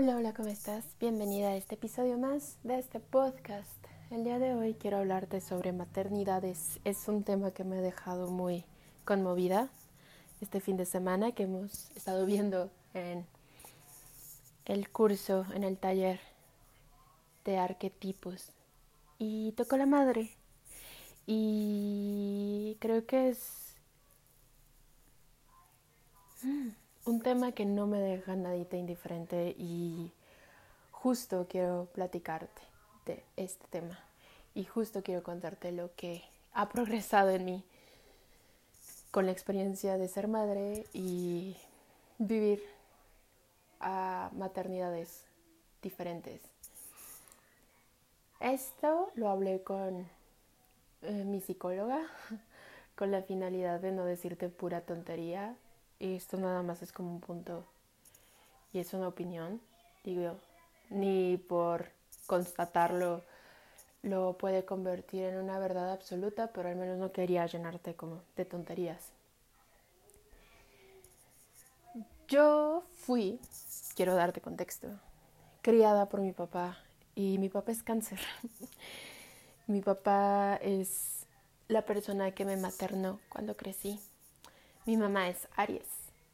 Hola, hola, ¿cómo estás? Bienvenida a este episodio más de este podcast. El día de hoy quiero hablarte sobre maternidades. Es un tema que me ha dejado muy conmovida este fin de semana que hemos estado viendo en el curso, en el taller de arquetipos. Y tocó la madre. Y creo que es mm, un tema que no me deja nadita indiferente y justo quiero platicarte de este tema. Y justo quiero contarte lo que ha progresado en mí con la experiencia de ser madre y vivir a maternidades diferentes. Esto lo hablé con eh, mi psicóloga con la finalidad de no decirte pura tontería. Esto nada más es como un punto y es una opinión, digo, ni por constatarlo lo puede convertir en una verdad absoluta, pero al menos no quería llenarte como de tonterías. Yo fui, quiero darte contexto, criada por mi papá y mi papá es cáncer. mi papá es la persona que me maternó cuando crecí. Mi mamá es Aries.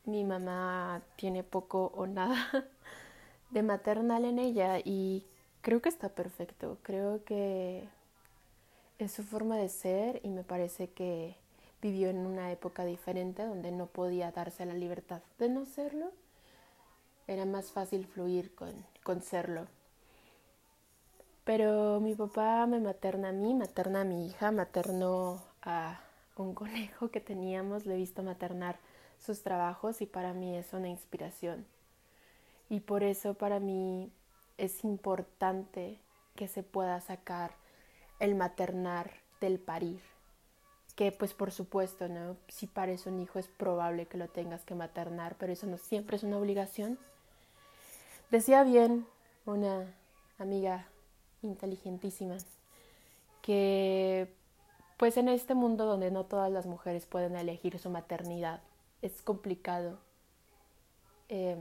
Mi mamá tiene poco o nada de maternal en ella y creo que está perfecto. Creo que es su forma de ser y me parece que vivió en una época diferente donde no podía darse la libertad de no serlo. Era más fácil fluir con, con serlo. Pero mi papá me materna a mí, materna a mi hija, maternó a un conejo que teníamos, le he visto maternar sus trabajos y para mí es una inspiración. Y por eso para mí es importante que se pueda sacar el maternar del parir. Que pues por supuesto, ¿no? Si pares un hijo es probable que lo tengas que maternar, pero eso no siempre es una obligación. Decía bien una amiga inteligentísima que pues en este mundo donde no todas las mujeres pueden elegir su maternidad, es complicado eh,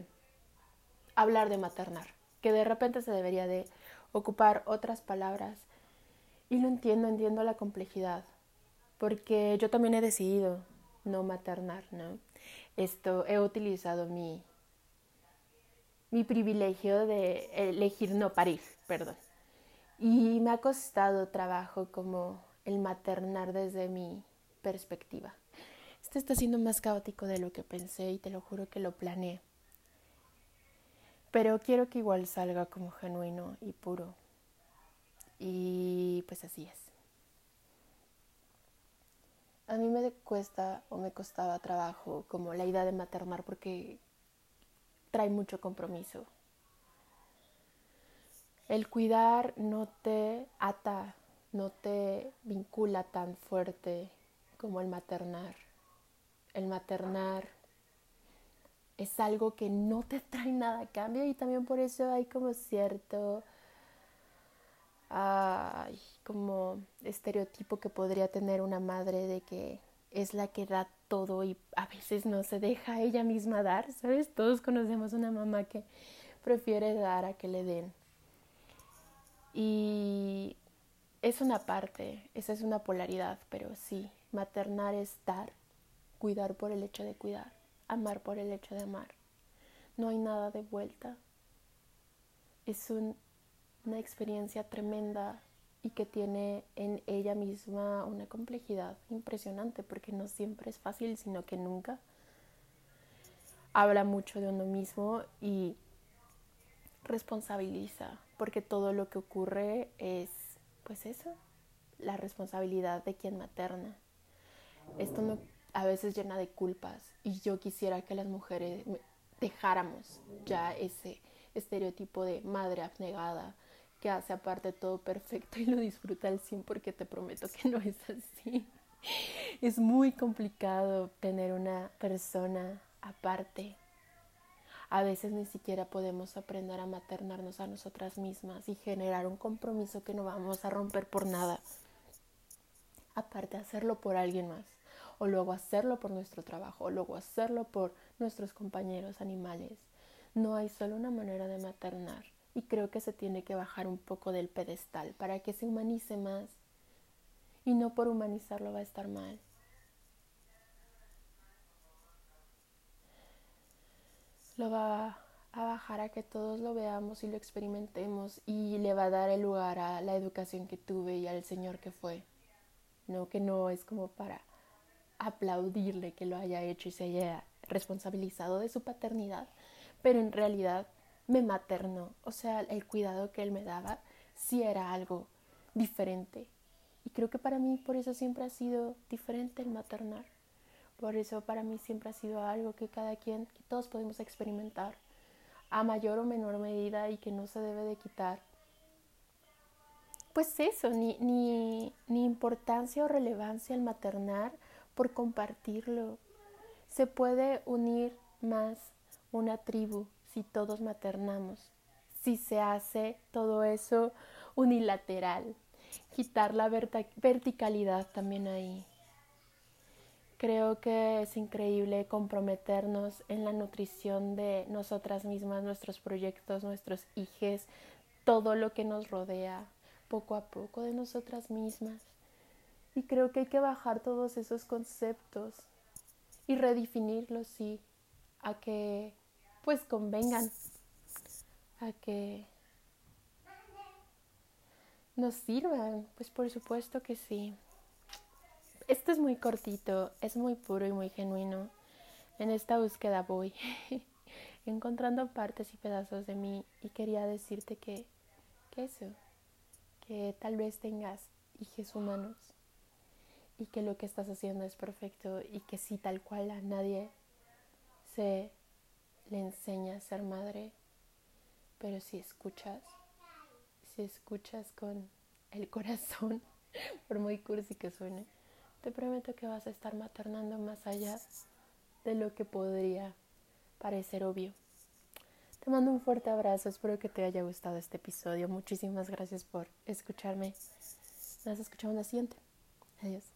hablar de maternar que de repente se debería de ocupar otras palabras. Y lo entiendo, entiendo la complejidad, porque yo también he decidido no maternar, ¿no? Esto, he utilizado mi, mi privilegio de elegir no parir, perdón. Y me ha costado trabajo como el maternar desde mi perspectiva. Esto está siendo más caótico de lo que pensé y te lo juro que lo planeé pero quiero que igual salga como genuino y puro. Y pues así es. A mí me cuesta o me costaba trabajo como la idea de maternar porque trae mucho compromiso. El cuidar no te ata, no te vincula tan fuerte como el maternar. El maternar es algo que no te trae nada a cambio y también por eso hay como cierto como estereotipo que podría tener una madre de que es la que da todo y a veces no se deja ella misma dar, ¿sabes? Todos conocemos una mamá que prefiere dar a que le den. Y es una parte, esa es una polaridad, pero sí, maternar es dar, cuidar por el hecho de cuidar amar por el hecho de amar. No hay nada de vuelta. Es una experiencia tremenda y que tiene en ella misma una complejidad impresionante porque no siempre es fácil, sino que nunca. Habla mucho de uno mismo y responsabiliza, porque todo lo que ocurre es, pues eso, la responsabilidad de quien materna. Esto no a veces llena de culpas y yo quisiera que las mujeres dejáramos ya ese estereotipo de madre abnegada que hace aparte todo perfecto y lo disfruta al 100 porque te prometo que no es así. Es muy complicado tener una persona aparte. A veces ni siquiera podemos aprender a maternarnos a nosotras mismas y generar un compromiso que no vamos a romper por nada. Aparte hacerlo por alguien más o luego hacerlo por nuestro trabajo, o luego hacerlo por nuestros compañeros animales. No hay solo una manera de maternar y creo que se tiene que bajar un poco del pedestal para que se humanice más y no por humanizarlo va a estar mal. Lo va a bajar a que todos lo veamos y lo experimentemos y le va a dar el lugar a la educación que tuve y al Señor que fue. No, que no es como para aplaudirle que lo haya hecho y se haya responsabilizado de su paternidad, pero en realidad me maternó, o sea, el cuidado que él me daba sí era algo diferente. Y creo que para mí por eso siempre ha sido diferente el maternar. Por eso para mí siempre ha sido algo que cada quien, que todos podemos experimentar a mayor o menor medida y que no se debe de quitar. Pues eso, ni, ni, ni importancia o relevancia al maternar por compartirlo. Se puede unir más una tribu si todos maternamos, si se hace todo eso unilateral, quitar la verticalidad también ahí. Creo que es increíble comprometernos en la nutrición de nosotras mismas, nuestros proyectos, nuestros hijos, todo lo que nos rodea, poco a poco de nosotras mismas. Y creo que hay que bajar todos esos conceptos y redefinirlos, sí, a que pues convengan, a que nos sirvan, pues por supuesto que sí. Esto es muy cortito, es muy puro y muy genuino. En esta búsqueda voy encontrando partes y pedazos de mí y quería decirte que, que eso, que tal vez tengas hijos humanos y que lo que estás haciendo es perfecto y que si tal cual a nadie se le enseña a ser madre, pero si escuchas, si escuchas con el corazón, por muy cursi que suene, te prometo que vas a estar maternando más allá de lo que podría parecer obvio. Te mando un fuerte abrazo, espero que te haya gustado este episodio. Muchísimas gracias por escucharme. Nos escuchamos la siguiente. Adiós.